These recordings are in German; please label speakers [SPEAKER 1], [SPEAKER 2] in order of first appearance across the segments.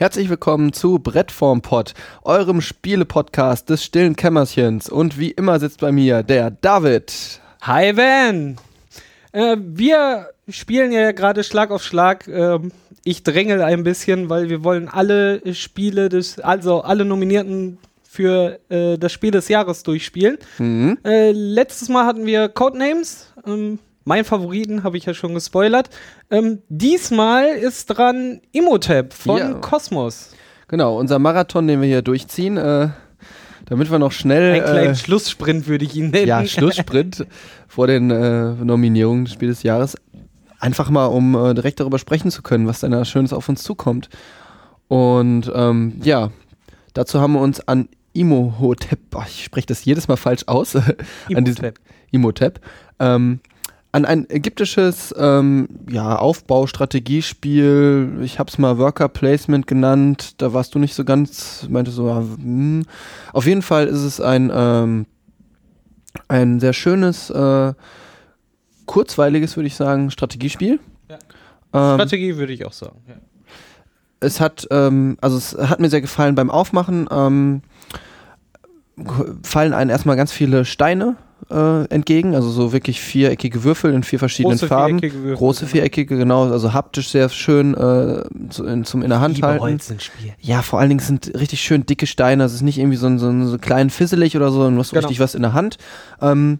[SPEAKER 1] Herzlich willkommen zu Brettformpod, eurem Spiele-Podcast des stillen Kämmerchens. Und wie immer sitzt bei mir der David.
[SPEAKER 2] Hi Van! Äh, wir spielen ja gerade Schlag auf Schlag. Ähm, ich drängel ein bisschen, weil wir wollen alle Spiele des, also alle Nominierten für äh, das Spiel des Jahres durchspielen.
[SPEAKER 1] Mhm.
[SPEAKER 2] Äh, letztes Mal hatten wir Codenames. Ähm, mein Favoriten habe ich ja schon gespoilert. Ähm, diesmal ist dran Imhotep von
[SPEAKER 1] Ja.
[SPEAKER 2] Kosmos.
[SPEAKER 1] Genau, unser Marathon, den wir hier durchziehen, äh, damit wir noch schnell.
[SPEAKER 2] Ein kleinen
[SPEAKER 1] äh,
[SPEAKER 2] Schlusssprint würde ich ihn nennen.
[SPEAKER 1] ja, Schlusssprint vor den äh, Nominierungen des Spiel des Jahres. Einfach mal, um äh, direkt darüber sprechen zu können, was denn da Schönes auf uns zukommt. Und ähm, ja, dazu haben wir uns an Imhotep, ich spreche das jedes Mal falsch aus, an diesem
[SPEAKER 2] Imhotep.
[SPEAKER 1] Imhotep, ähm, an ein ägyptisches ähm, ja, Aufbaustrategiespiel. Ich habe es mal Worker Placement genannt. Da warst du nicht so ganz, meinte so, ah, hm. auf jeden Fall ist es ein ähm, ein sehr schönes, äh, kurzweiliges, würde ich sagen, Strategiespiel.
[SPEAKER 2] Ja.
[SPEAKER 1] Ähm,
[SPEAKER 2] Strategie würde ich auch sagen. Ja.
[SPEAKER 1] es hat, ähm, also es hat mir sehr gefallen beim Aufmachen. Ähm, fallen einem erstmal ganz viele Steine äh, entgegen, also so wirklich viereckige Würfel in vier verschiedenen
[SPEAKER 2] Große
[SPEAKER 1] Farben.
[SPEAKER 2] viereckige Würfel,
[SPEAKER 1] Große
[SPEAKER 2] genau.
[SPEAKER 1] viereckige, genau, also haptisch sehr schön äh, zu, in, zum in der Hand halten.
[SPEAKER 2] Holzenspiel.
[SPEAKER 1] Ja, vor allen Dingen sind richtig schön dicke Steine. Es ist nicht irgendwie so ein, so ein so klein fisselig oder so, sondern du hast
[SPEAKER 2] Genau.
[SPEAKER 1] richtig was in der Hand. Ähm,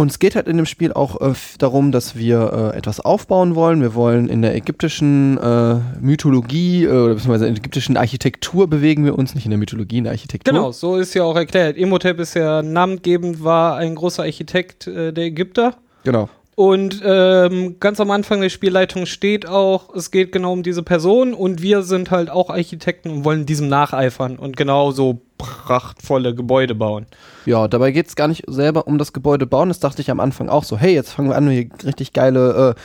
[SPEAKER 1] und es geht halt in dem Spiel auch äh, darum, dass wir äh, etwas aufbauen wollen. Wir wollen in der ägyptischen äh, Mythologie äh, oder beziehungsweise in der ägyptischen Architektur bewegen wir uns, nicht in der Mythologie, in der Architektur.
[SPEAKER 2] Genau, so ist ja auch erklärt. Imhotep ist ja namengebend, war ein großer Architekt äh, der Ägypter.
[SPEAKER 1] Genau.
[SPEAKER 2] Und ähm, ganz am Anfang der Spielleitung steht auch, es geht genau um diese Person und wir sind halt auch Architekten und wollen diesem nacheifern und genau so prachtvolle Gebäude bauen.
[SPEAKER 1] Ja, dabei geht es gar nicht selber um das Gebäude bauen. Das dachte ich am Anfang auch so, hey, jetzt fangen wir an, hier richtig geile, äh,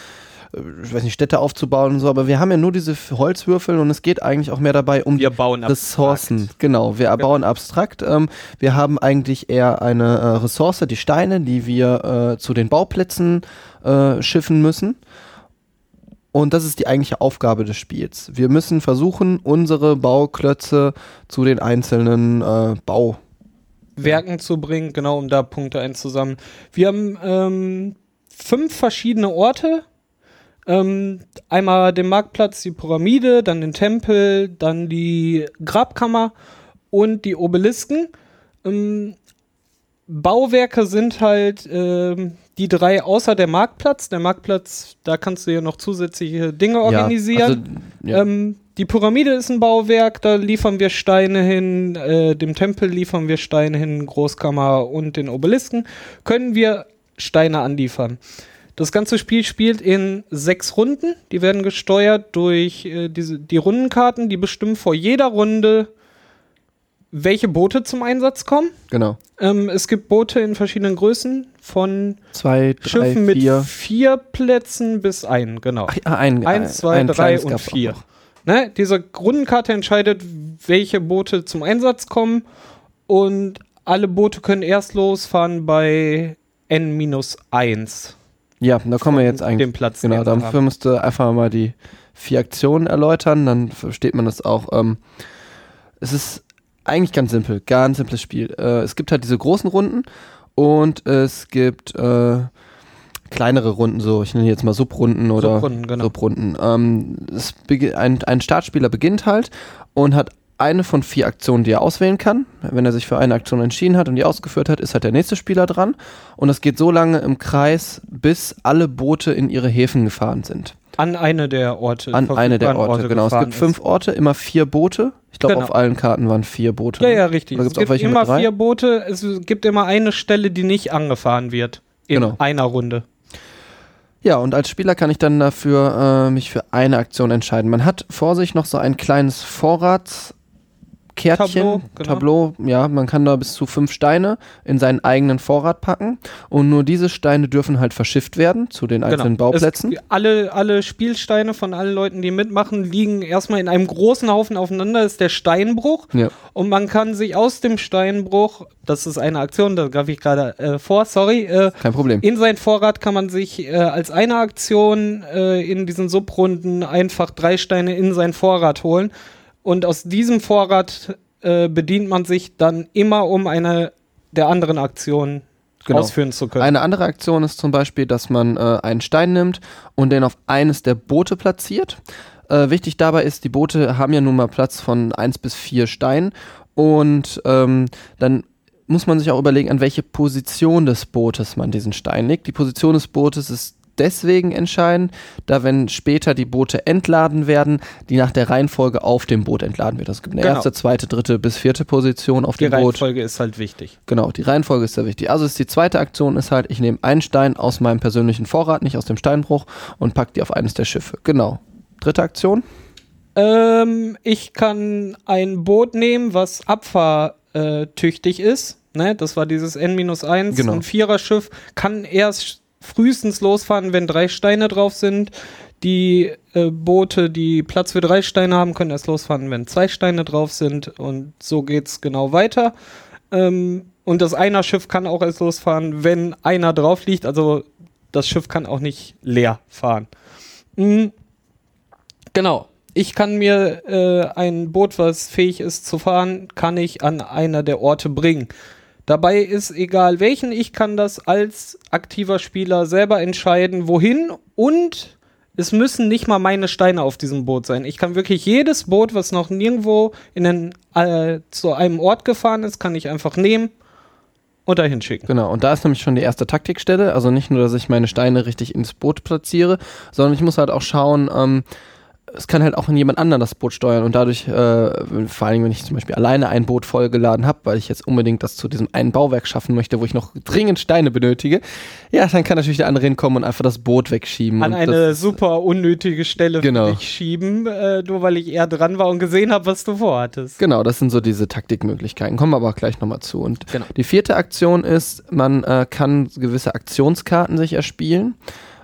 [SPEAKER 1] ich weiß nicht, Städte aufzubauen und so, aber wir haben ja nur diese Holzwürfel und es geht eigentlich auch mehr dabei um
[SPEAKER 2] Wir bauen
[SPEAKER 1] Ressourcen.
[SPEAKER 2] abstrakt.
[SPEAKER 1] Genau, wir bauen abstrakt. Ähm, wir haben eigentlich eher eine äh, Ressource, die Steine, die wir äh, zu den Bauplätzen äh, schiffen müssen. Und das ist die eigentliche Aufgabe des Spiels. Wir müssen versuchen, unsere Bauklötze zu den einzelnen äh, Bau
[SPEAKER 2] Werken zu bringen, genau um da Punkte einzusammeln. Wir haben ähm, fünf verschiedene Orte. Ähm, einmal den Marktplatz, die Pyramide, dann den Tempel, dann die Grabkammer und die Obelisken. Ähm, Bauwerke sind halt ähm, die drei außer der Marktplatz. Der Marktplatz, da kannst du ja noch zusätzliche Dinge organisieren.
[SPEAKER 1] Ja, also, ja.
[SPEAKER 2] Ähm, die Pyramide ist ein Bauwerk, da liefern wir Steine hin, äh, dem Tempel liefern wir Steine hin, Großkammer und den Obelisken können wir Steine anliefern. Das ganze Spiel spielt in sechs Runden. Die werden gesteuert durch äh, diese, die Rundenkarten, die bestimmen vor jeder Runde, welche Boote zum Einsatz kommen.
[SPEAKER 1] genau.
[SPEAKER 2] Ähm, es gibt Boote in verschiedenen Größen, von
[SPEAKER 1] Zwei, drei,
[SPEAKER 2] Schiffen mit
[SPEAKER 1] vier.
[SPEAKER 2] vier Plätzen bis ein, genau.
[SPEAKER 1] Ja, ein,
[SPEAKER 2] Eins, zwei,
[SPEAKER 1] ein
[SPEAKER 2] drei und vier. Ne? Diese Rundenkarte entscheidet, welche Boote zum Einsatz kommen und alle Boote können erst losfahren bei N-1.
[SPEAKER 1] Ja, da kommen wir jetzt eigentlich.
[SPEAKER 2] Dem Platz.
[SPEAKER 1] Genau,
[SPEAKER 2] den
[SPEAKER 1] dafür
[SPEAKER 2] haben.
[SPEAKER 1] musst du einfach mal die vier Aktionen erläutern, dann versteht man das auch. Ähm, es ist eigentlich ganz simpel, ganz simples Spiel. Äh, es gibt halt diese großen Runden und es gibt äh, kleinere Runden, so ich nenne jetzt mal Subrunden oder
[SPEAKER 2] Subrunden, genau.
[SPEAKER 1] Subrunden. Ähm, ein, ein Startspieler beginnt halt und hat eine von vier Aktionen, die er auswählen kann. Wenn er sich für eine Aktion entschieden hat und die ausgeführt hat, ist halt der nächste Spieler dran. Und es geht so lange im Kreis, bis alle Boote in ihre Häfen gefahren sind.
[SPEAKER 2] An eine der Orte.
[SPEAKER 1] An eine der
[SPEAKER 2] verfügbaren
[SPEAKER 1] Orte, genau. Es gibt fünf Orte, immer vier Boote. Ich glaube,
[SPEAKER 2] Genau.
[SPEAKER 1] auf allen Karten waren vier Boote.
[SPEAKER 2] Ist. Ja,
[SPEAKER 1] ne?
[SPEAKER 2] ja, richtig.
[SPEAKER 1] Oder
[SPEAKER 2] Es gibt immer vier Boote. Es gibt immer eine Stelle, die nicht angefahren wird. In
[SPEAKER 1] Genau.
[SPEAKER 2] einer Runde.
[SPEAKER 1] Ja, und als Spieler kann ich dann dafür äh, mich für eine Aktion entscheiden. Man hat vor sich noch so ein kleines Vorratskasten, Kärtchen,
[SPEAKER 2] Tableau,
[SPEAKER 1] Tableau,
[SPEAKER 2] genau.
[SPEAKER 1] ja, man kann da bis zu fünf Steine in seinen eigenen Vorrat packen und nur diese Steine dürfen halt verschifft werden zu den einzelnen Bauplätzen.
[SPEAKER 2] Es, alle, alle Spielsteine von allen Leuten, die mitmachen, liegen erstmal in einem großen Haufen aufeinander, ist der Steinbruch.
[SPEAKER 1] Ja.
[SPEAKER 2] Und man kann sich aus dem Steinbruch, das ist eine Aktion, da greife ich gerade äh, vor, sorry, äh,
[SPEAKER 1] Kein Problem.
[SPEAKER 2] in sein Vorrat kann man sich äh, als eine Aktion äh, in diesen Subrunden einfach drei Steine in sein Vorrat holen. Und aus diesem Vorrat äh, bedient man sich dann immer, um eine der anderen Aktionen
[SPEAKER 1] Genau.
[SPEAKER 2] ausführen zu können.
[SPEAKER 1] Eine andere Aktion ist zum Beispiel, dass man äh, einen Stein nimmt und den auf eines der Boote platziert. Äh, wichtig dabei ist, die Boote haben ja nun mal Platz von 1 bis 4 Steinen und ähm, dann muss man sich auch überlegen, an welche Position des Bootes man diesen Stein legt. Die Position des Bootes ist deswegen entscheidend, da wenn später die Boote entladen werden, die nach der Reihenfolge auf dem Boot entladen wird. Es gibt eine
[SPEAKER 2] Genau.
[SPEAKER 1] erste, zweite, dritte bis vierte Position auf
[SPEAKER 2] die
[SPEAKER 1] dem Boot.
[SPEAKER 2] Reihenfolge ist halt wichtig.
[SPEAKER 1] Genau, die Reihenfolge ist sehr wichtig. Also ist die zweite Aktion ist halt, ich nehme einen Stein aus meinem persönlichen Vorrat, nicht aus dem Steinbruch, und pack die auf eines der Schiffe. Genau. Dritte Aktion?
[SPEAKER 2] Ähm, ich kann ein Boot nehmen, was abfahrtüchtig ist. Ne? Das war dieses N-1,
[SPEAKER 1] Genau.
[SPEAKER 2] ein Viererschiff. Kann erst frühestens losfahren, wenn drei Steine drauf sind. Die äh, Boote, die Platz für drei Steine haben, können erst losfahren, wenn zwei Steine drauf sind. Und so geht's genau weiter. Ähm, und das Einer-Schiff kann auch erst losfahren, wenn einer drauf liegt. Also das Schiff kann auch nicht leer fahren. Mhm. Genau. Ich kann mir äh, ein Boot, was fähig ist zu fahren, kann ich an einer der Orte bringen. Dabei ist egal welchen, ich kann das als aktiver Spieler selber entscheiden, wohin und es müssen nicht mal meine Steine auf diesem Boot sein. Ich kann wirklich jedes Boot, was noch nirgendwo in den, äh, zu einem Ort gefahren ist, kann ich einfach nehmen und dahin schicken.
[SPEAKER 1] Genau, und da ist nämlich schon die erste Taktikstelle. Also nicht nur, dass ich meine Steine richtig ins Boot platziere, sondern ich muss halt auch schauen, ähm, es kann halt auch jemand anderen das Boot steuern und dadurch, äh, vor allem wenn ich zum Beispiel alleine ein Boot vollgeladen habe, weil ich jetzt unbedingt das zu diesem einen Bauwerk schaffen möchte, wo ich noch dringend Steine benötige, ja, dann kann natürlich der andere hinkommen und einfach das Boot wegschieben.
[SPEAKER 2] An eine super unnötige Stelle
[SPEAKER 1] Genau.
[SPEAKER 2] für dich schieben, äh, nur weil ich eher dran war und gesehen habe, was du vorhattest.
[SPEAKER 1] Genau, das sind so diese Taktikmöglichkeiten. Kommen wir aber gleich nochmal zu. Und
[SPEAKER 2] Genau.
[SPEAKER 1] die vierte Aktion ist, man äh, kann gewisse Aktionskarten sich erspielen.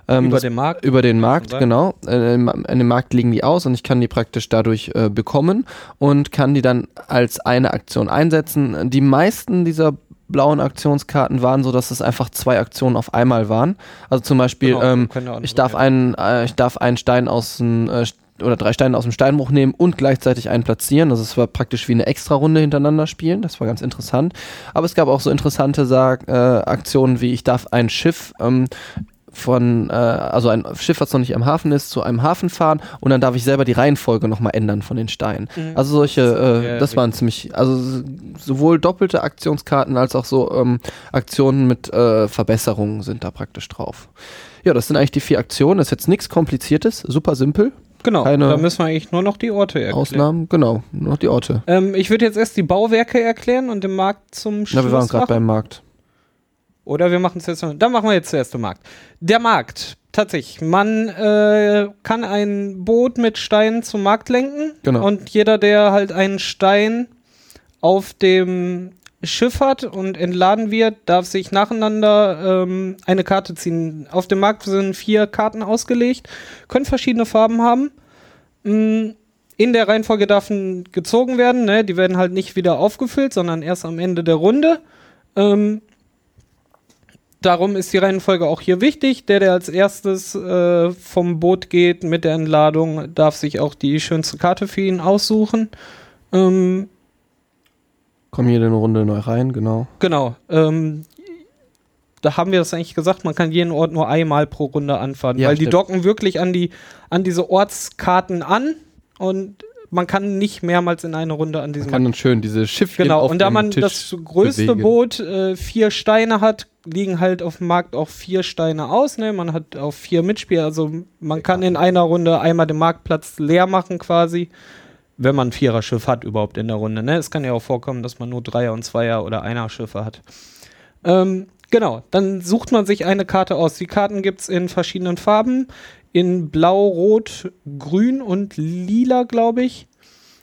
[SPEAKER 1] Ähm,
[SPEAKER 2] Über den Markt.
[SPEAKER 1] Über den
[SPEAKER 2] man
[SPEAKER 1] Markt, genau. Äh, an dem Markt liegen die aus und ich kann die praktisch dadurch äh, bekommen und kann die dann als eine Aktion einsetzen. Die meisten dieser blauen Aktionskarten waren so, dass es einfach zwei Aktionen auf einmal waren. Also zum Beispiel,
[SPEAKER 2] Genau,
[SPEAKER 1] ähm, ich darf einen, äh, ich darf einen Stein aus dem äh, oder drei Steine aus dem Steinbruch nehmen und gleichzeitig einen platzieren. Also es war praktisch wie eine Extra-Runde hintereinander spielen. Das war ganz interessant. Aber es gab auch so interessante Sag, äh, Aktionen wie ich darf ein Schiff ähm, von, äh, also ein Schiff, was noch nicht am Hafen ist, zu einem Hafen fahren und dann darf ich selber die Reihenfolge nochmal ändern von den Steinen.
[SPEAKER 2] Mhm.
[SPEAKER 1] Also solche,
[SPEAKER 2] Ja,
[SPEAKER 1] äh, das waren ziemlich, also sowohl doppelte Aktionskarten als auch so ähm, Aktionen mit äh, Verbesserungen sind da praktisch drauf. Ja, das sind eigentlich die vier Aktionen. Das ist jetzt nichts Kompliziertes, super simpel.
[SPEAKER 2] Genau,
[SPEAKER 1] keine
[SPEAKER 2] da müssen wir eigentlich nur noch die Orte erklären.
[SPEAKER 1] Ausnahmen, genau, nur noch die Orte.
[SPEAKER 2] Ähm, ich würde jetzt erst die Bauwerke erklären und den Markt zum Schluss
[SPEAKER 1] Na, wir waren gerade beim Markt.
[SPEAKER 2] Oder wir machen es jetzt. Dann machen wir jetzt zuerst den Markt. Der Markt, tatsächlich. Man äh, kann ein Boot mit Steinen zum Markt lenken.
[SPEAKER 1] Genau.
[SPEAKER 2] Und jeder, der halt einen Stein auf dem Schiff hat und entladen wird, darf sich nacheinander ähm, eine Karte ziehen. Auf dem Markt sind vier Karten ausgelegt, können verschiedene Farben haben. Mm, In der Reihenfolge dürfen gezogen werden, ne? die werden halt nicht wieder aufgefüllt, sondern erst am Ende der Runde. Ähm, darum ist die Reihenfolge auch hier wichtig. Der, der als erstes äh, vom Boot geht mit der Entladung, darf sich auch die schönste Karte für ihn aussuchen. Ähm,
[SPEAKER 1] Kommen jede Runde neu rein, genau.
[SPEAKER 2] genau. Ähm, da haben wir das eigentlich gesagt, man kann jeden Ort nur einmal pro Runde anfahren,
[SPEAKER 1] Ja,
[SPEAKER 2] weil die
[SPEAKER 1] stimmt.
[SPEAKER 2] docken wirklich an die an diese Ortskarten an und man kann nicht mehrmals in einer Runde an diesem
[SPEAKER 1] Man kann dann schön diese Schiffchen
[SPEAKER 2] Genau, und da man
[SPEAKER 1] Tisch
[SPEAKER 2] das größte
[SPEAKER 1] bewegen.
[SPEAKER 2] Boot äh, vier Steine hat, liegen halt auf dem Markt auch vier Steine aus. Ne? Man hat auch vier Mitspieler, also man kann in einer Runde einmal den Marktplatz leer machen quasi, wenn man ein Vierer-Schiff hat überhaupt in der Runde. Ne? Es kann ja auch vorkommen, dass man nur Dreier- und Zweier- oder Einer-Schiffe hat. Ähm, genau, dann sucht man sich eine Karte aus. Die Karten gibt es in verschiedenen Farben. In Blau, Rot, Grün und Lila, glaube ich.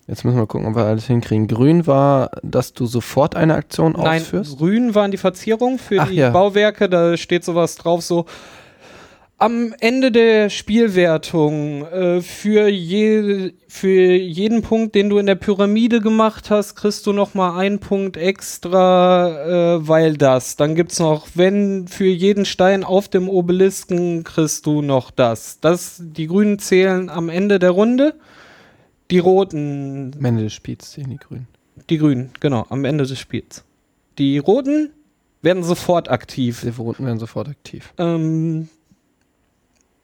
[SPEAKER 1] Jetzt müssen wir gucken, ob wir alles hinkriegen. Grün war, dass du sofort eine Aktion
[SPEAKER 2] Nein,
[SPEAKER 1] ausführst.
[SPEAKER 2] grün waren die Verzierungen für
[SPEAKER 1] Ach
[SPEAKER 2] die
[SPEAKER 1] ja.
[SPEAKER 2] Bauwerke. Da steht sowas drauf, so am Ende der Spielwertung äh, für, je, für jeden Punkt, den du in der Pyramide gemacht hast, kriegst du noch mal einen Punkt extra, äh, weil das. Dann gibt's noch, wenn für jeden Stein auf dem Obelisken kriegst du noch das. Das, die Grünen zählen am Ende der Runde. Die Roten
[SPEAKER 1] Am Ende des Spiels sehen die Grünen.
[SPEAKER 2] die Grünen, genau, am Ende des Spiels. Die Roten werden sofort aktiv.
[SPEAKER 1] Die Roten werden sofort aktiv.
[SPEAKER 2] Ähm,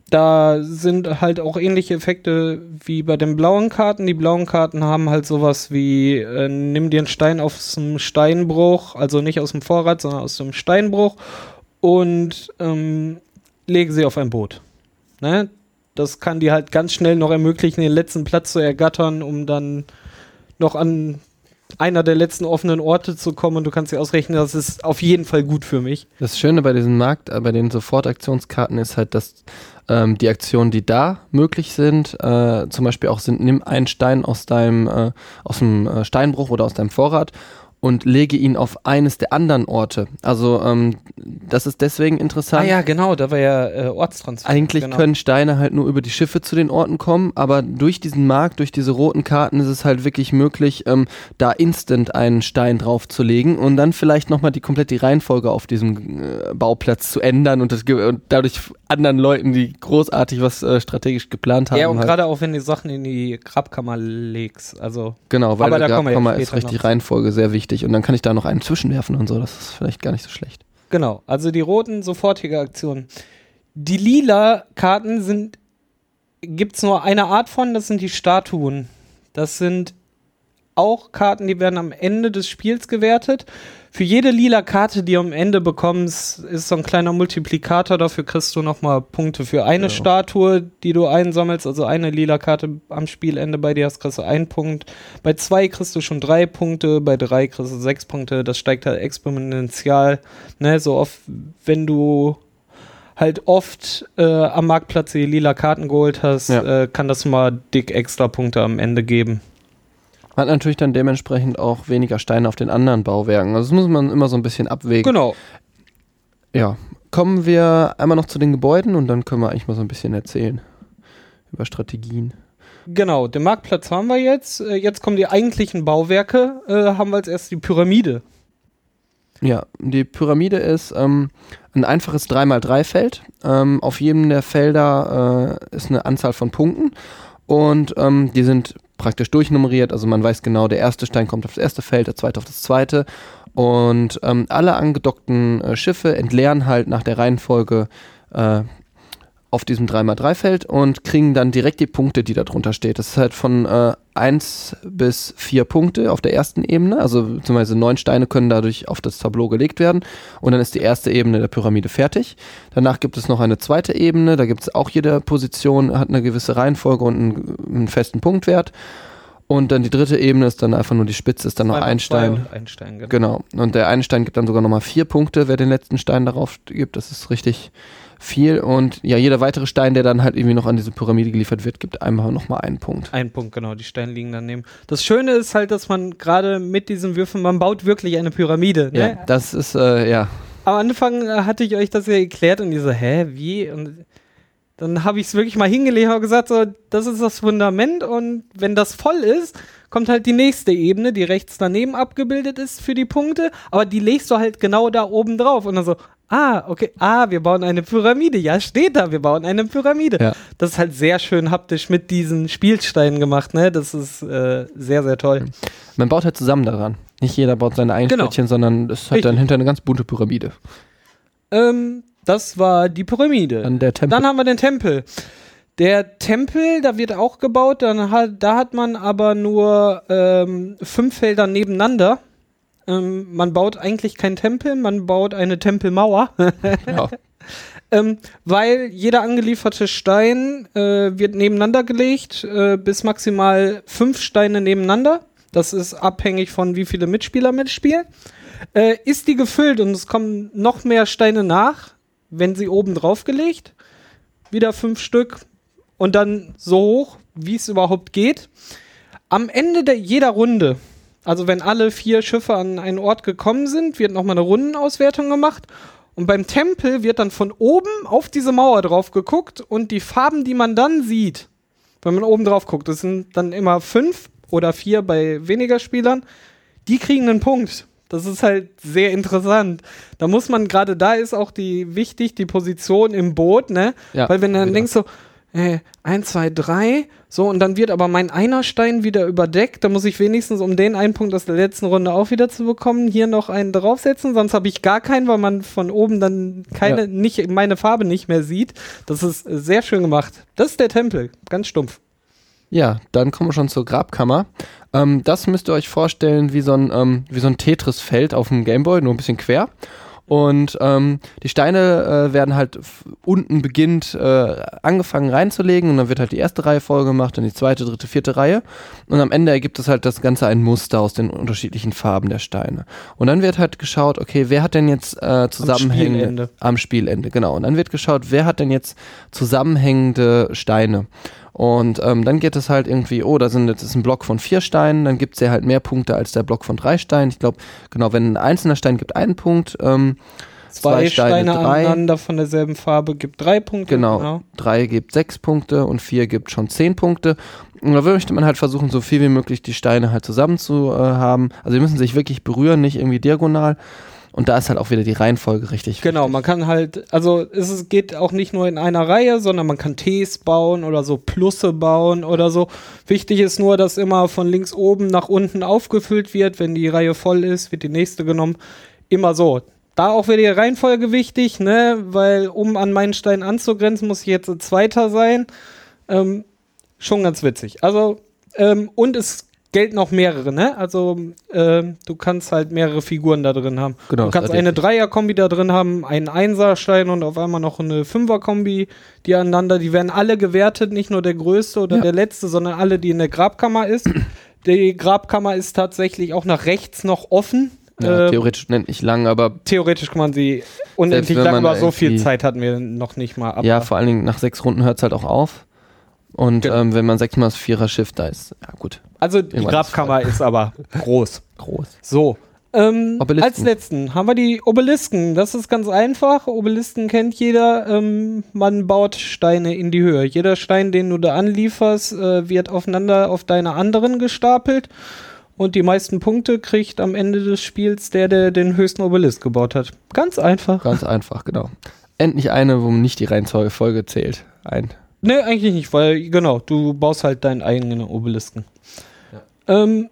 [SPEAKER 2] da sind halt auch ähnliche Effekte wie bei den blauen Karten. Die blauen Karten haben halt sowas wie, äh, nimm dir einen Stein aus dem Steinbruch, also nicht aus dem Vorrat, sondern aus dem Steinbruch und ähm, lege sie auf ein Boot. Ne? Das kann dir halt ganz schnell noch ermöglichen, den letzten Platz zu ergattern, um dann noch an einer der letzten offenen Orte zu kommen du kannst dir ausrechnen, das ist auf jeden Fall gut für mich.
[SPEAKER 1] Das Schöne bei diesem Markt, äh, bei den Sofortaktionskarten ist halt, dass ähm, die Aktionen, die da möglich sind, äh, zum Beispiel auch sind, nimm einen Stein aus deinem, äh, aus dem äh, Steinbruch oder aus deinem Vorrat und lege ihn auf eines der anderen Orte. Also ähm, das ist deswegen interessant.
[SPEAKER 2] Ah ja, genau, da war ja äh, Ortstransfer.
[SPEAKER 1] Eigentlich
[SPEAKER 2] genau.
[SPEAKER 1] können Steine halt nur über die Schiffe zu den Orten kommen, aber durch diesen Markt, durch diese roten Karten ist es halt wirklich möglich, ähm, da instant einen Stein draufzulegen und dann vielleicht nochmal die komplett die Reihenfolge auf diesem äh, Bauplatz zu ändern und, das, und dadurch anderen Leuten, die großartig was äh, strategisch geplant haben.
[SPEAKER 2] Ja, und
[SPEAKER 1] halt,
[SPEAKER 2] gerade auch wenn du Sachen in die Grabkammer legst. Also,
[SPEAKER 1] genau, weil
[SPEAKER 2] aber da
[SPEAKER 1] Grabkammer ist recht die. Reihenfolge sehr wichtig und dann kann ich da noch einen zwischenwerfen und so, das ist vielleicht gar nicht so schlecht.
[SPEAKER 2] genau. Also die roten sofortige Aktionen. Die lila Karten sind, gibt's nur eine Art von, das sind die Statuen. Das sind auch Karten, die werden am Ende des Spiels gewertet. Für jede lila Karte, die du am Ende bekommst, ist so ein kleiner Multiplikator. Dafür kriegst du nochmal Punkte für eine
[SPEAKER 1] Ja.
[SPEAKER 2] Statue, die du einsammelst. Also eine lila Karte am Spielende bei dir hast, kriegst du einen Punkt. Bei zwei kriegst du schon drei Punkte, bei drei kriegst du sechs Punkte. Das steigt halt exponentiell. Ne, so oft, wenn du halt oft äh, am Marktplatz die lila Karten geholt hast,
[SPEAKER 1] Ja.
[SPEAKER 2] äh, kann das mal dick extra Punkte am Ende geben.
[SPEAKER 1] Hat natürlich dann dementsprechend auch weniger Steine auf den anderen Bauwerken. Also das muss man immer so ein bisschen abwägen.
[SPEAKER 2] Genau.
[SPEAKER 1] Ja, kommen wir einmal noch zu den Gebäuden und dann können wir eigentlich mal so ein bisschen erzählen über Strategien.
[SPEAKER 2] Genau, den Marktplatz haben wir jetzt. Äh, Jetzt kommen die eigentlichen Bauwerke. Äh, haben wir als erstes die Pyramide.
[SPEAKER 1] Ja, die Pyramide ist ähm, ein einfaches 3x3-Feld. Ähm, auf jedem der Felder äh, ist eine Anzahl von Punkten und ähm, die sind praktisch durchnummeriert. Also man weiß genau, der erste Stein kommt auf das erste Feld, der zweite auf das zweite. Und ähm, alle angedockten äh, Schiffe entleeren halt nach der Reihenfolge äh, auf diesem 3x3-Feld und kriegen dann direkt die Punkte, die da drunter steht. Das ist halt von äh, 1 bis 4 Punkte auf der ersten Ebene, also beziehungsweise neun Steine können dadurch auf das Tableau gelegt werden und dann ist die erste Ebene der Pyramide fertig. Danach gibt es noch eine zweite Ebene, da gibt es auch jede Position, hat eine gewisse Reihenfolge und einen, einen festen Punktwert. Und dann die dritte Ebene ist dann einfach nur die Spitze, ist dann noch ein Stein.
[SPEAKER 2] und Ein Stein, genau.
[SPEAKER 1] Genau. Und der eine Stein gibt dann sogar nochmal vier Punkte, wer den letzten Stein darauf gibt. Das ist richtig viel. Und ja, jeder weitere Stein, der dann halt irgendwie noch an diese Pyramide geliefert wird, gibt einmal nochmal einen Punkt.
[SPEAKER 2] Ein Punkt, genau. Die Steine liegen daneben. Das Schöne ist halt, dass man gerade mit diesen Würfeln, man baut wirklich eine Pyramide. Ne?
[SPEAKER 1] Ja, das ist, äh, ja.
[SPEAKER 2] Am Anfang äh, hatte ich euch das ja erklärt und ihr so, hä, wie? Und dann habe ich es wirklich mal hingelegt und gesagt, so, das ist das Fundament und wenn das voll ist, kommt halt die nächste Ebene, die rechts daneben abgebildet ist für die Punkte, aber die legst du halt genau da oben drauf und dann so, ah, okay, ah, wir bauen eine Pyramide, ja, steht da, wir bauen eine Pyramide.
[SPEAKER 1] Ja.
[SPEAKER 2] Das ist halt sehr schön haptisch mit diesen Spielsteinen gemacht, ne, das ist äh, sehr, sehr toll.
[SPEAKER 1] Man baut halt zusammen daran. Nicht jeder baut seine eigenen
[SPEAKER 2] Genau.
[SPEAKER 1] Städtchen, sondern es hat dann hinter eine ganz bunte Pyramide.
[SPEAKER 2] Ähm, das war die Pyramide.
[SPEAKER 1] Dann der Tempel.
[SPEAKER 2] Dann haben wir den Tempel. Der Tempel, da wird auch gebaut, dann hat, da hat man aber nur ähm, fünf Felder nebeneinander. Ähm, man baut eigentlich keinen Tempel, man baut eine Tempelmauer,
[SPEAKER 1] ja.
[SPEAKER 2] ähm, weil jeder angelieferte Stein äh, wird nebeneinander gelegt, äh, bis maximal fünf Steine nebeneinander. Das ist abhängig von wie viele Mitspieler mitspielen. Äh, ist die gefüllt und es kommen noch mehr Steine nach, wenn sie oben drauf gelegt. Wieder fünf Stück und dann so hoch, wie es überhaupt geht. Am Ende der, jeder Runde, also wenn alle vier Schiffe an einen Ort gekommen sind, wird nochmal eine Rundenauswertung gemacht. Und beim Tempel wird dann von oben auf diese Mauer drauf geguckt und die Farben, die man dann sieht, wenn man oben drauf guckt, das sind dann immer fünf oder vier bei weniger Spielern, die kriegen einen Punkt. Das ist halt sehr interessant. Da muss man, gerade da ist auch die wichtig, die Position im Boot, ne?
[SPEAKER 1] Ja,
[SPEAKER 2] Weil wenn du dann
[SPEAKER 1] wieder.
[SPEAKER 2] denkst so, äh, 1, 2, 3, so, und dann wird aber mein einer Stein wieder überdeckt, dann muss ich wenigstens, um den einen Punkt aus der letzten Runde auch wieder zu bekommen, hier noch einen draufsetzen, sonst habe ich gar keinen, weil man von oben dann keine,
[SPEAKER 1] Ja.
[SPEAKER 2] nicht, meine Farbe nicht mehr sieht. Das ist sehr schön gemacht. Das ist der Tempel, ganz stumpf.
[SPEAKER 1] Ja, dann kommen wir schon zur Grabkammer. Ähm, das müsst ihr euch vorstellen wie so ein, ähm, wie so ein Tetris-Feld auf dem Gameboy, nur ein bisschen quer. Und ähm, die Steine äh, werden halt unten beginnt äh, angefangen reinzulegen und dann wird halt die erste Reihe voll gemacht, dann die zweite, dritte, vierte Reihe. Und am Ende ergibt es halt das Ganze ein Muster aus den unterschiedlichen Farben der Steine. Und dann wird halt geschaut, okay, wer hat denn jetzt äh, zusammenhängende
[SPEAKER 2] Spielende.
[SPEAKER 1] am Spielende, genau. Und dann wird geschaut, wer hat denn jetzt zusammenhängende Steine. Und ähm, dann geht es halt irgendwie, oh, da sind jetzt ist ein Block von vier Steinen, dann gibt es ja halt mehr Punkte als der Block von drei Steinen. Ich glaube, genau, wenn ein einzelner Stein gibt einen Punkt, ähm,
[SPEAKER 2] Zwei,
[SPEAKER 1] Zwei Steine,
[SPEAKER 2] Steine aneinander von derselben Farbe gibt drei Punkte.
[SPEAKER 1] Genau. drei gibt sechs Punkte und vier gibt schon zehn Punkte. Und da möchte man halt versuchen, so viel wie möglich die Steine halt zusammen zu äh, haben. Also die müssen sich wirklich berühren, nicht irgendwie diagonal. Und da ist halt auch wieder die Reihenfolge richtig.
[SPEAKER 2] Genau, man kann halt, also es geht auch nicht nur in einer Reihe, sondern man kann Ts bauen oder so Plusse bauen oder so. Wichtig ist nur, dass immer von links oben nach unten aufgefüllt wird. Wenn die Reihe voll ist, wird die nächste genommen. Immer so. Da auch wieder die Reihenfolge wichtig, ne? Weil um an meinen Stein anzugrenzen, muss ich jetzt ein Zweiter sein. Ähm, schon ganz witzig. Also, ähm, und es gelten auch mehrere, ne? Also, ähm, du kannst halt mehrere Figuren da drin haben.
[SPEAKER 1] Genau,
[SPEAKER 2] du kannst eine Dreier-Kombi da drin haben, einen Einser-Stein und auf einmal noch eine Fünfer-Kombi, die aneinander, die werden alle gewertet, nicht nur der größte oder
[SPEAKER 1] Ja.
[SPEAKER 2] der letzte, sondern alle, die in der Grabkammer ist. Die Grabkammer ist tatsächlich auch nach rechts noch offen.
[SPEAKER 1] Ja,
[SPEAKER 2] Ähm,
[SPEAKER 1] theoretisch unendlich lang, aber
[SPEAKER 2] theoretisch kann man sie unendlich lang, aber so viel Zeit hatten wir noch nicht mal ab.
[SPEAKER 1] ja, vor allen Dingen nach sechs Runden hört es halt auch auf. Und
[SPEAKER 2] Genau.
[SPEAKER 1] ähm, wenn man sechsmal das Vierer Schiff da ist, ja gut,
[SPEAKER 2] also die
[SPEAKER 1] Irgendwann ist
[SPEAKER 2] Grabkammer ist aber groß.
[SPEAKER 1] groß.
[SPEAKER 2] So. Ähm, als letzten haben wir die Obelisken. Das ist ganz einfach. Obelisken kennt jeder. Ähm, man baut Steine in die Höhe. Jeder Stein, den du da anlieferst, äh, wird aufeinander auf deine anderen gestapelt. Und die meisten Punkte kriegt am Ende des Spiels der, der den höchsten Obelisk gebaut hat. Ganz einfach.
[SPEAKER 1] Ganz einfach, genau. Endlich eine, wo nicht die Reihenfolge zählt. Ein.
[SPEAKER 2] Nee, eigentlich nicht, weil, genau, du baust halt deinen eigenen Obelisken. Ähm,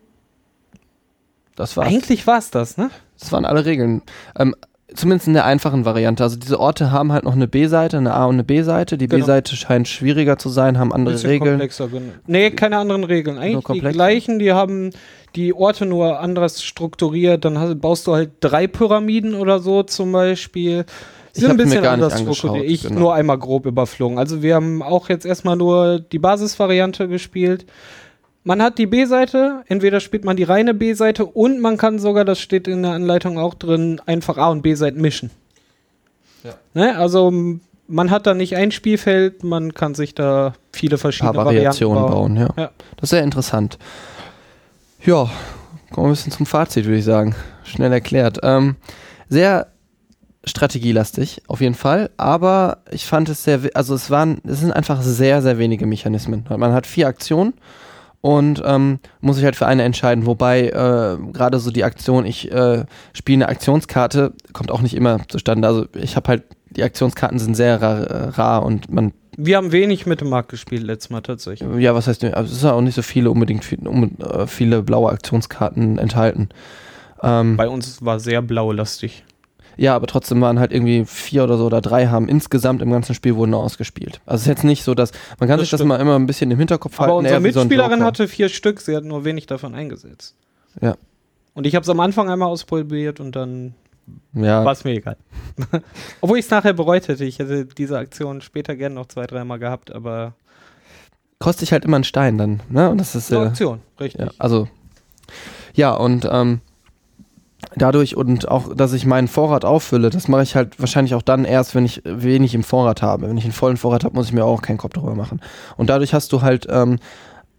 [SPEAKER 1] Das war's.
[SPEAKER 2] eigentlich war's das, ne?
[SPEAKER 1] Das waren alle Regeln. Ähm, zumindest in der einfachen Variante. Also diese Orte haben halt noch eine B-Seite, eine A- und eine B-Seite. Die
[SPEAKER 2] Genau.
[SPEAKER 1] B-Seite scheint schwieriger zu sein, haben andere
[SPEAKER 2] Bisschen
[SPEAKER 1] Regeln.
[SPEAKER 2] komplexer. gen- Nee, keine anderen Regeln. Eigentlich die gleichen, die haben die Orte nur anders strukturiert. Dann hast, baust du halt drei Pyramiden oder so zum Beispiel.
[SPEAKER 1] Ich
[SPEAKER 2] Sind ein bisschen anders strukturiert. Ich
[SPEAKER 1] genau.
[SPEAKER 2] nur einmal grob überflogen. Also wir haben auch jetzt erstmal nur die Basisvariante gespielt. Man hat die B-Seite, entweder spielt man die reine B-Seite und man kann sogar, das steht in der Anleitung auch drin, einfach A- und B-Seiten mischen.
[SPEAKER 1] Ja.
[SPEAKER 2] Ne? Also man hat da nicht ein Spielfeld, man kann sich da viele verschiedene
[SPEAKER 1] paar Variationen bauen, ja.
[SPEAKER 2] Ja.
[SPEAKER 1] Das ist sehr interessant. Ja, kommen wir ein bisschen zum Fazit, würde ich sagen. Schnell erklärt. Ähm, sehr strategielastig, auf jeden Fall, aber ich fand es sehr, also es waren, es sind einfach sehr, sehr wenige Mechanismen. Man hat vier Aktionen und ähm, muss sich halt für eine entscheiden, wobei äh, gerade so die Aktion, ich äh, spiele eine Aktionskarte, kommt auch nicht immer zustande. Also ich habe halt, die Aktionskarten sind sehr rar, äh, rar und man
[SPEAKER 2] Wir haben wenig mit dem Markt gespielt letztes Mal tatsächlich.
[SPEAKER 1] ja, was heißt, also es sind auch nicht so viele unbedingt äh, viele blaue Aktionskarten enthalten. Ähm,
[SPEAKER 2] Bei uns war sehr blaulastig.
[SPEAKER 1] Ja, aber trotzdem waren halt irgendwie vier oder so oder drei haben insgesamt im ganzen Spiel wurden nur ausgespielt. Also es ist jetzt nicht so, dass man kann
[SPEAKER 2] Das
[SPEAKER 1] sich das
[SPEAKER 2] stimmt.
[SPEAKER 1] mal immer ein bisschen im Hinterkopf
[SPEAKER 2] Aber
[SPEAKER 1] halten.
[SPEAKER 2] unsere
[SPEAKER 1] so ein
[SPEAKER 2] Mitspielerin
[SPEAKER 1] Joker.
[SPEAKER 2] hatte vier Stück, sie hat nur wenig davon eingesetzt.
[SPEAKER 1] Ja.
[SPEAKER 2] Und ich habe es am Anfang einmal ausprobiert und dann
[SPEAKER 1] ja,
[SPEAKER 2] war es mir egal. Obwohl ich es nachher bereut hätte. Ich hätte diese Aktion später gerne noch zwei, dreimal gehabt, aber
[SPEAKER 1] kostet sich halt immer einen Stein dann, ne? Und das ist
[SPEAKER 2] eine
[SPEAKER 1] äh,
[SPEAKER 2] Aktion, richtig.
[SPEAKER 1] Ja, also ja, und ähm, dadurch und auch, dass ich meinen Vorrat auffülle, das mache ich halt wahrscheinlich auch dann erst, wenn ich wenig im Vorrat habe. Wenn ich einen vollen Vorrat habe, muss ich mir auch keinen Kopf darüber machen. Und dadurch hast du halt ähm,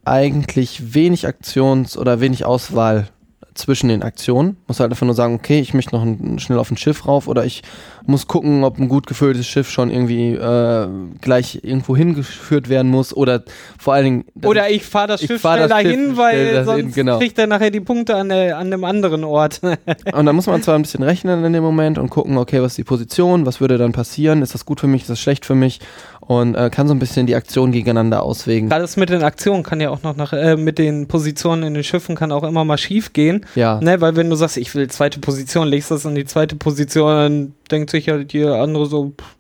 [SPEAKER 1] eigentlich wenig Aktions- oder wenig Auswahl zwischen den Aktionen. Muss halt einfach nur sagen, okay, ich möchte noch ein, schnell auf ein Schiff rauf oder ich muss gucken, ob ein gut gefülltes Schiff schon irgendwie äh, gleich irgendwo hingeführt werden muss oder vor allen Dingen.
[SPEAKER 2] Oder ich, fahre das Schiff
[SPEAKER 1] fahr
[SPEAKER 2] schnell
[SPEAKER 1] das Schiff
[SPEAKER 2] dahin, weil sonst
[SPEAKER 1] dahin, genau.
[SPEAKER 2] kriegt er nachher die Punkte an, der, an einem anderen Ort.
[SPEAKER 1] Und da muss man zwar ein bisschen rechnen in dem Moment und gucken, okay, was ist die Position, was würde dann passieren, ist das gut für mich, ist das schlecht für mich und äh, kann so ein bisschen die Aktionen gegeneinander auswägen.
[SPEAKER 2] Gerade das mit den Aktionen kann ja auch noch nach, äh, mit den Positionen in den Schiffen kann auch immer mal schief gehen.
[SPEAKER 1] Ja.
[SPEAKER 2] Ne, weil wenn du sagst, ich will zweite Position, legst das in die zweite Position, dann denkt sich ja die andere so, pff,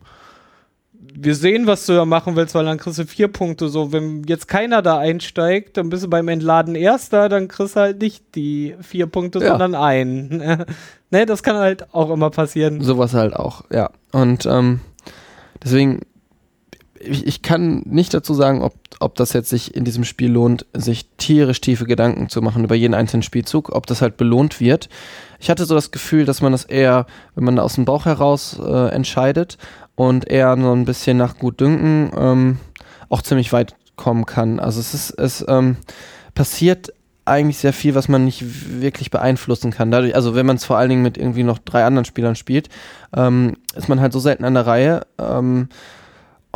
[SPEAKER 2] wir sehen, was du da machen willst, weil dann kriegst du vier Punkte. So, wenn jetzt keiner da einsteigt, dann bist du beim Entladen Erster, dann kriegst du halt nicht die vier Punkte,
[SPEAKER 1] Ja.
[SPEAKER 2] sondern einen. ne, das kann halt auch immer passieren.
[SPEAKER 1] Sowas halt auch, ja. Und ähm, deswegen, ich, ich kann nicht dazu sagen, ob, ob das jetzt sich in diesem Spiel lohnt, sich tierisch tiefe Gedanken zu machen über jeden einzelnen Spielzug, ob das halt belohnt wird. Ich hatte so das Gefühl, dass man das eher, wenn man aus dem Bauch heraus äh, entscheidet und eher so ein bisschen nach Gutdünken ähm, auch ziemlich weit kommen kann. Also es ist, es ähm, passiert eigentlich sehr viel, was man nicht wirklich beeinflussen kann. Dadurch, also wenn man es vor allen Dingen mit irgendwie noch drei anderen Spielern spielt, ähm, ist man halt so selten an der Reihe, ähm,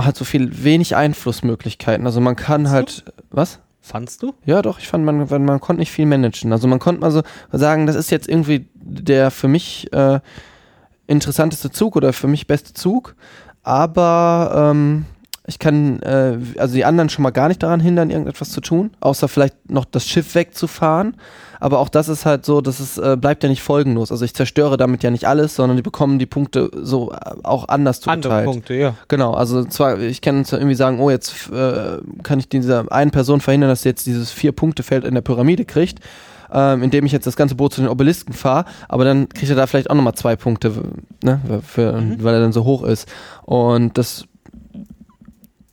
[SPEAKER 1] hat so viel wenig Einflussmöglichkeiten. Also man kann
[SPEAKER 2] Fandst
[SPEAKER 1] halt, was?
[SPEAKER 2] Fandst du?
[SPEAKER 1] Ja, doch, ich fand, man, man, man konnte nicht viel managen. Also man konnte mal so sagen, das ist jetzt irgendwie der für mich äh, interessanteste Zug oder für mich beste Zug, aber ähm, ich kann äh, also die anderen schon mal gar nicht daran hindern, irgendetwas zu tun, außer vielleicht noch das Schiff wegzufahren. Aber auch das ist halt so, dass es äh, bleibt ja nicht folgenlos. Also ich zerstöre damit ja nicht alles, sondern die bekommen die Punkte so äh, auch anders
[SPEAKER 2] Andere
[SPEAKER 1] zugeteilt.
[SPEAKER 2] Punkte, ja.
[SPEAKER 1] Genau, also zwar, ich kann zwar irgendwie sagen, oh, jetzt äh, kann ich dieser einen Person verhindern, dass sie jetzt dieses Vier-Punkte-Feld in der Pyramide kriegt, ähm, indem ich jetzt das ganze Boot zu den Obelisken fahre, aber dann kriegt er da vielleicht auch nochmal zwei Punkte, ne, für,
[SPEAKER 2] Mhm.
[SPEAKER 1] weil er dann so hoch ist. Und das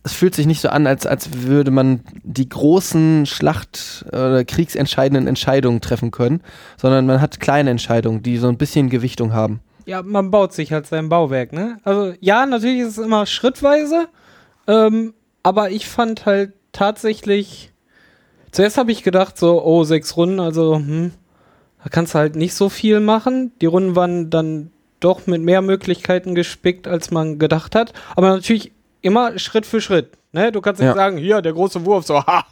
[SPEAKER 1] es fühlt sich nicht so an, als, als würde man die großen Schlacht- oder kriegsentscheidenden Entscheidungen treffen können, sondern man hat kleine Entscheidungen, die so ein bisschen Gewichtung haben.
[SPEAKER 2] Ja, man baut sich halt sein Bauwerk, ne? Also ja, natürlich ist es immer schrittweise, ähm, aber ich fand halt tatsächlich, zuerst habe ich gedacht so, oh, sechs Runden, also hm, da kannst du halt nicht so viel machen. Die Runden waren dann doch mit mehr Möglichkeiten gespickt, als man gedacht hat, aber natürlich immer Schritt für Schritt. Ne? Du kannst nicht
[SPEAKER 1] Ja.
[SPEAKER 2] sagen, hier, der große Wurf, so, haha,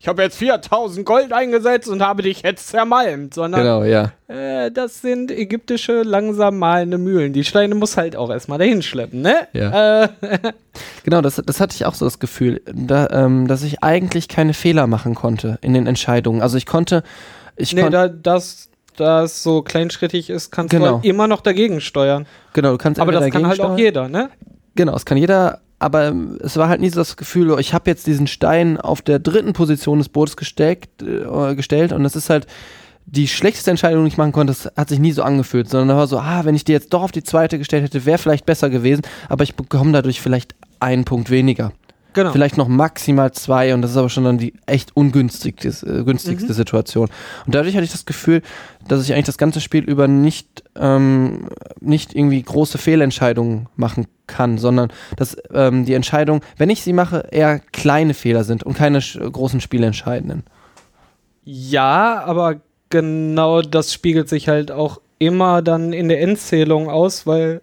[SPEAKER 2] ich habe jetzt 4000 Gold eingesetzt und habe dich jetzt zermalmt, sondern
[SPEAKER 1] Genau, ja.
[SPEAKER 2] äh, das sind ägyptische langsam malende Mühlen. Die Steine muss halt auch erstmal dahin schleppen, ne?
[SPEAKER 1] Ja.
[SPEAKER 2] Äh,
[SPEAKER 1] Genau, das, das hatte ich auch so das Gefühl, da, ähm, dass ich eigentlich keine Fehler machen konnte in den Entscheidungen. Also ich konnte, ich
[SPEAKER 2] nee,
[SPEAKER 1] konnte,
[SPEAKER 2] da das, das so kleinschrittig ist, kannst du
[SPEAKER 1] Genau.
[SPEAKER 2] halt immer noch dagegen steuern.
[SPEAKER 1] genau, du kannst
[SPEAKER 2] Aber das kann halt
[SPEAKER 1] dagegen
[SPEAKER 2] auch
[SPEAKER 1] steuern-
[SPEAKER 2] jeder, ne?
[SPEAKER 1] Genau, es kann jeder, aber es war halt nie so das Gefühl, oh, ich habe jetzt diesen Stein auf der dritten Position des Bootes gesteckt, äh, gestellt. Und das ist halt die schlechteste Entscheidung, die ich machen konnte, das hat sich nie so angefühlt, sondern da war so, ah, wenn ich die jetzt doch auf die zweite gestellt hätte, wäre vielleicht besser gewesen, aber ich bekomme dadurch vielleicht einen Punkt weniger.
[SPEAKER 2] Genau.
[SPEAKER 1] Vielleicht noch maximal zwei und das ist aber schon dann die echt ungünstigste äh, günstigste
[SPEAKER 2] Mhm.
[SPEAKER 1] Situation. Und dadurch hatte ich das Gefühl, dass ich eigentlich das ganze Spiel über nicht, ähm, nicht irgendwie große Fehlentscheidungen machen kann, sondern dass ähm, die Entscheidung, wenn ich sie mache, eher kleine Fehler sind und keine großen Spielentscheidenden.
[SPEAKER 2] Ja, aber genau das spiegelt sich halt auch immer dann in der Endzählung aus, weil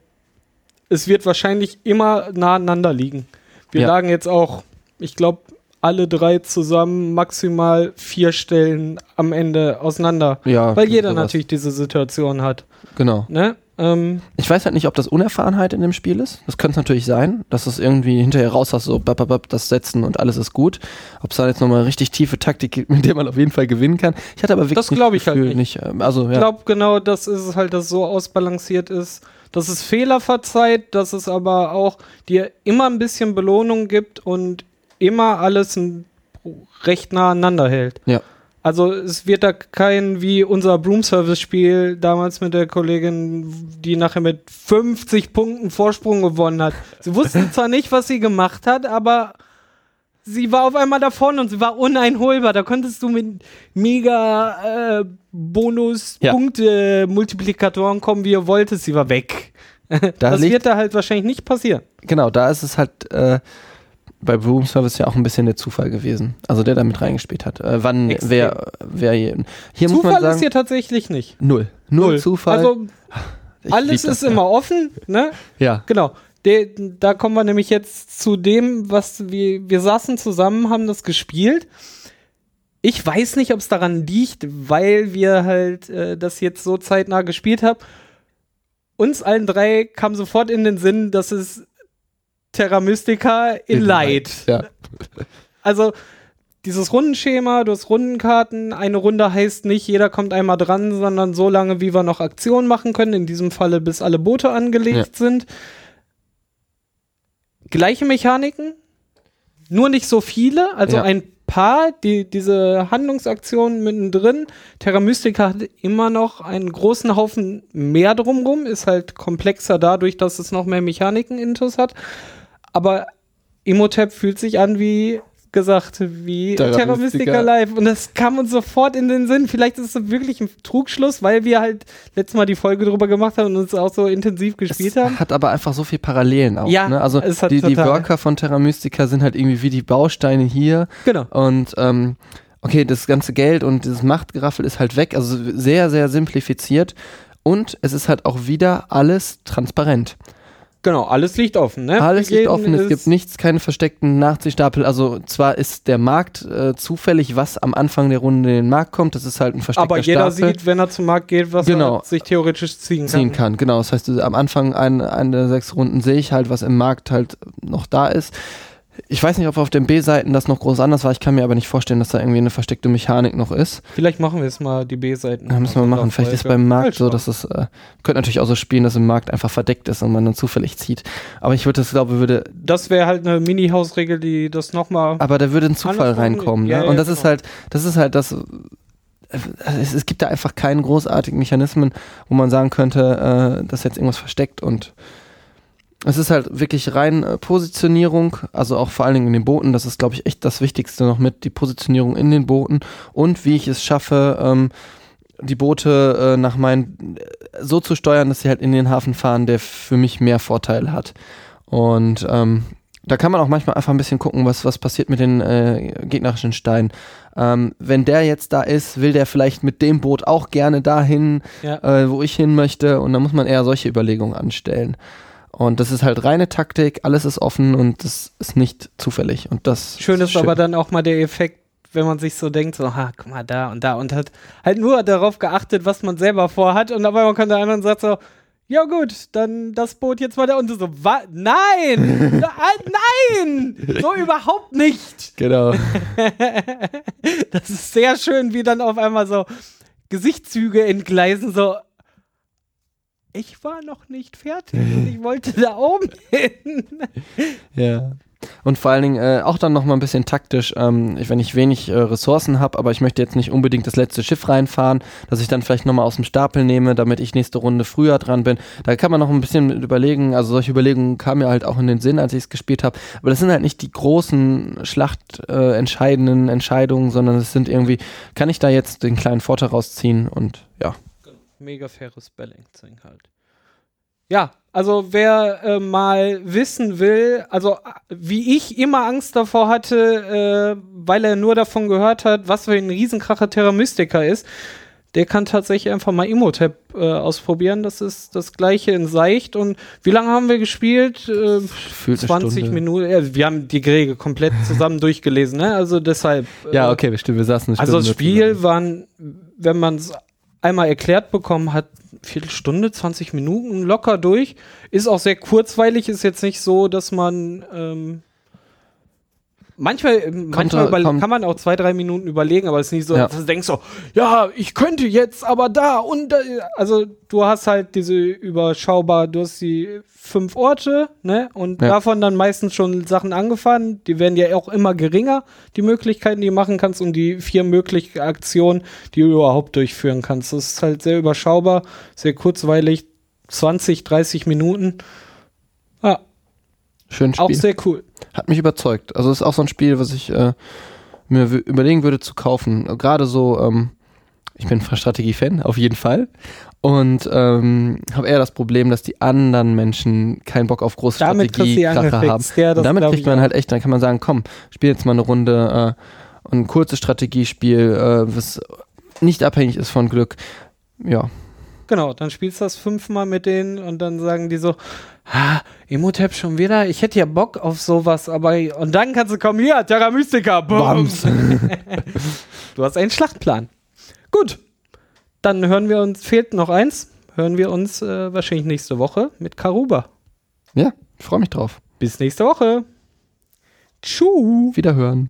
[SPEAKER 2] es wird wahrscheinlich immer nah aneinander liegen. Wir
[SPEAKER 1] Ja.
[SPEAKER 2] lagen jetzt auch, ich glaube, alle drei zusammen maximal vier Stellen am Ende auseinander.
[SPEAKER 1] Ja,
[SPEAKER 2] Weil jeder
[SPEAKER 1] sowas.
[SPEAKER 2] natürlich diese Situation hat.
[SPEAKER 1] Genau.
[SPEAKER 2] Ne? Ähm,
[SPEAKER 1] Ich weiß halt nicht, ob das Unerfahrenheit in dem Spiel ist. Das könnte es natürlich sein, dass es irgendwie hinterher raus hast, so bap, bap, bap, das Setzen und alles ist gut. Ob es da jetzt nochmal richtig tiefe Taktik gibt, mit der man auf jeden Fall gewinnen kann. Ich hatte aber wirklich
[SPEAKER 2] Das glaub ich halt
[SPEAKER 1] Gefühl,
[SPEAKER 2] nicht.
[SPEAKER 1] ähm, Also,
[SPEAKER 2] Ich
[SPEAKER 1] ja.
[SPEAKER 2] glaube, genau das ist es halt, dass es so ausbalanciert ist, dass es Fehler verzeiht, dass es aber auch dir immer ein bisschen Belohnung gibt und immer alles recht nah aneinander hält.
[SPEAKER 1] Ja.
[SPEAKER 2] Also es wird da kein wie unser Broom Service Spiel damals mit der Kollegin, die nachher mit 50 Punkten Vorsprung gewonnen hat. Sie wusste zwar nicht, was sie gemacht hat, aber sie war auf einmal davon und sie war uneinholbar. Da konntest du mit mega äh, Bonus-Punkte-Multiplikatoren kommen, wie ihr wolltest. Sie war weg.
[SPEAKER 1] Da
[SPEAKER 2] das wird da halt wahrscheinlich nicht passieren.
[SPEAKER 1] Genau, da ist es halt, äh, bei Room Service ja auch ein bisschen der Zufall gewesen. Also der da mit reingespielt hat. Äh, wann,
[SPEAKER 2] Extrem.
[SPEAKER 1] wer, wer hier, hier muss
[SPEAKER 2] Zufall
[SPEAKER 1] man sagen,
[SPEAKER 2] ist hier tatsächlich nicht.
[SPEAKER 1] null. Null, Zufall.
[SPEAKER 2] Also
[SPEAKER 1] Ich
[SPEAKER 2] alles ist
[SPEAKER 1] ja.
[SPEAKER 2] immer offen, ne?
[SPEAKER 1] Ja,
[SPEAKER 2] Genau. De, da kommen wir nämlich jetzt zu dem, was wir, wir saßen zusammen, haben das gespielt. Ich weiß nicht, ob es daran liegt, weil wir halt äh, das jetzt so zeitnah gespielt haben. Uns allen drei kam sofort in den Sinn, dass es Terra Mystica in Light.
[SPEAKER 1] Ja.
[SPEAKER 2] Also dieses Rundenschema, du hast Rundenkarten. Eine Runde heißt nicht, jeder kommt einmal dran, sondern so lange, wie wir noch Aktionen machen können. In diesem Falle, bis alle Boote angelegt sind. Gleiche Mechaniken, nur nicht so viele. Also
[SPEAKER 1] Ja.
[SPEAKER 2] ein paar, die, diese Handlungsaktionen mittendrin. Terra Mystica hat immer noch einen großen Haufen mehr drumrum, ist halt komplexer dadurch, dass es noch mehr Mechaniken intus hat. Aber Imhotep fühlt sich an wie gesagt, wie
[SPEAKER 1] Terra Mystica.
[SPEAKER 2] Live. Und das kam uns sofort in den Sinn. Vielleicht ist es wirklich ein Trugschluss, weil wir halt letztes Mal die Folge drüber gemacht haben und uns auch so intensiv gespielt
[SPEAKER 1] es
[SPEAKER 2] haben.
[SPEAKER 1] hat aber einfach so viel Parallelen auch.
[SPEAKER 2] Ja,
[SPEAKER 1] ne? Also die, die. Worker von Terra Mystica sind halt irgendwie wie die Bausteine hier.
[SPEAKER 2] Genau.
[SPEAKER 1] Und ähm, okay, das ganze Geld und dieses Machtgeraffel ist halt weg. Also sehr, sehr simplifiziert. Und es ist halt auch wieder alles transparent.
[SPEAKER 2] Genau, alles liegt offen, ne?
[SPEAKER 1] Alles liegt offen, es gibt nichts, keine versteckten Nachziehstapel. Also zwar ist der Markt äh, zufällig, was am Anfang der Runde in den Markt kommt. Das ist halt ein versteckter
[SPEAKER 2] Aber jeder
[SPEAKER 1] Stapel.
[SPEAKER 2] sieht, wenn er zum Markt geht, was
[SPEAKER 1] Genau.
[SPEAKER 2] er sich theoretisch ziehen kann.
[SPEAKER 1] ziehen kann. Genau, das heißt, am Anfang ein, eine der sechs Runden sehe ich halt, was im Markt halt noch da ist. Ich weiß nicht, ob auf den B-Seiten das noch groß anders war. Ich kann mir aber nicht vorstellen, dass da irgendwie eine versteckte Mechanik noch ist.
[SPEAKER 2] Vielleicht machen wir jetzt mal die B-Seiten.
[SPEAKER 1] Da müssen wir machen. Vielleicht ist beim Markt so, dass
[SPEAKER 2] es.
[SPEAKER 1] äh, könnte natürlich auch so spielen, dass im Markt einfach verdeckt ist und man dann zufällig zieht. Aber ich würde das glaube, würde,
[SPEAKER 2] Das wäre halt eine Mini-Hausregel, die das nochmal.
[SPEAKER 1] aber da würde ein Zufall reinkommen.
[SPEAKER 2] ja,
[SPEAKER 1] ne?
[SPEAKER 2] ja,
[SPEAKER 1] Und das ist
[SPEAKER 2] genau.
[SPEAKER 1] halt, das ist halt das. äh, Es, es gibt da einfach keinen großartigen Mechanismen, wo man sagen könnte, äh, dass jetzt irgendwas versteckt und es ist halt wirklich rein äh, Positionierung, also auch vor allen Dingen in den Booten. Das ist, glaube ich, echt das Wichtigste noch mit, die Positionierung in den Booten und wie ich es schaffe, ähm, die Boote äh, nach meinen so zu steuern, dass sie halt in den Hafen fahren, der für mich mehr Vorteile hat. Und ähm, da kann man auch manchmal einfach ein bisschen gucken, was, was passiert mit den äh, gegnerischen Steinen. Ähm, wenn der jetzt da ist, will der vielleicht mit dem Boot auch gerne dahin,
[SPEAKER 2] Ja.
[SPEAKER 1] äh, wo ich hin möchte. Und da muss man eher solche Überlegungen anstellen. Und das ist halt reine Taktik, alles ist offen und das ist nicht zufällig. Und das
[SPEAKER 2] Schön ist aber dann auch mal der Effekt, wenn man sich so denkt, so, ha, guck mal da und da und hat halt nur darauf geachtet, was man selber vorhat und auf einmal kommt der andere und sagt so, ja gut, dann das Boot jetzt mal da und so, wa? Nein! Ah, nein! So überhaupt nicht!
[SPEAKER 1] Genau.
[SPEAKER 2] Das ist sehr schön, wie dann auf einmal so Gesichtszüge entgleisen, so, ich war noch nicht fertig und ich wollte da oben hin.
[SPEAKER 1] Ja. Und vor allen Dingen äh, auch dann noch mal ein bisschen taktisch, ähm, wenn ich wenig äh, Ressourcen habe, aber ich möchte jetzt nicht unbedingt das letzte Schiff reinfahren, dass ich dann vielleicht noch mal aus dem Stapel nehme, damit ich nächste Runde früher dran bin. Da kann man noch ein bisschen überlegen, also solche Überlegungen kamen mir halt auch in den Sinn, als ich es gespielt habe. Aber das sind halt nicht die großen schlachtentscheidenden äh, Entscheidungen, sondern es sind irgendwie, kann ich da jetzt den kleinen Vorteil rausziehen und ja.
[SPEAKER 2] Mega faires Balancing halt. Ja, also wer äh, mal wissen will, also äh, wie ich immer Angst davor hatte, äh, weil er nur davon gehört hat, was für ein Riesenkracher Terra Mystica ist, der kann tatsächlich einfach mal Imhotep äh, ausprobieren. Das ist das gleiche in Seicht. Und wie lange haben wir gespielt? Äh,
[SPEAKER 1] Gefühlt eine
[SPEAKER 2] 20
[SPEAKER 1] Stunde.
[SPEAKER 2] Minuten. Ja, wir haben die Regel komplett zusammen durchgelesen, ne? Also deshalb.
[SPEAKER 1] Ja,
[SPEAKER 2] äh,
[SPEAKER 1] okay, bestimmt, wir saßen eine
[SPEAKER 2] also das
[SPEAKER 1] Stunde
[SPEAKER 2] Spiel
[SPEAKER 1] zusammen.
[SPEAKER 2] waren, wenn man es einmal erklärt bekommen hat, Viertelstunde, 20 Minuten locker durch. Ist auch sehr kurzweilig, ist jetzt nicht so, dass man ähm, manchmal, manchmal
[SPEAKER 1] da-
[SPEAKER 2] über,
[SPEAKER 1] kommt-
[SPEAKER 2] kann man auch zwei, drei Minuten überlegen, aber es ist nicht so,
[SPEAKER 1] Ja.
[SPEAKER 2] dass du denkst so, ja, ich könnte jetzt aber da und da. Also du hast halt diese überschaubar, du hast die fünf Orte, ne? Und
[SPEAKER 1] Ja.
[SPEAKER 2] davon dann meistens schon Sachen angefahren. Die werden ja auch immer geringer, die Möglichkeiten, die du machen kannst und die vier möglichen Aktionen, die du überhaupt durchführen kannst. Das ist halt sehr überschaubar, sehr kurzweilig, 20, 30 Minuten.
[SPEAKER 1] Schön
[SPEAKER 2] auch
[SPEAKER 1] Spiel.
[SPEAKER 2] sehr cool.
[SPEAKER 1] Hat mich überzeugt. Also ist auch so ein Spiel, was ich äh, mir überlegen würde zu kaufen. Gerade so, ähm, ich bin Strategie-Fan, auf jeden Fall. Und ähm, habe eher das Problem, dass die anderen Menschen keinen Bock auf große
[SPEAKER 2] Damit
[SPEAKER 1] Strategiekracher haben.
[SPEAKER 2] Ja,
[SPEAKER 1] damit kriegt man
[SPEAKER 2] auch.
[SPEAKER 1] halt echt, dann kann man sagen, komm, spiel jetzt mal eine Runde, äh, ein kurzes Strategiespiel, äh, was nicht abhängig ist von Glück. Ja,
[SPEAKER 2] Genau, dann spielst du das fünfmal mit denen und dann sagen die so, ah, Emotep schon wieder? Ich hätte ja Bock auf sowas, aber und dann kannst du kommen, hier, Terra Mystica, Bums. du hast einen Schlachtplan. Gut, dann hören wir uns, fehlt noch eins, hören wir uns äh, wahrscheinlich nächste Woche mit Karuba.
[SPEAKER 1] ja, ich freue mich drauf.
[SPEAKER 2] Bis nächste Woche. Tschüss.
[SPEAKER 1] Wiederhören.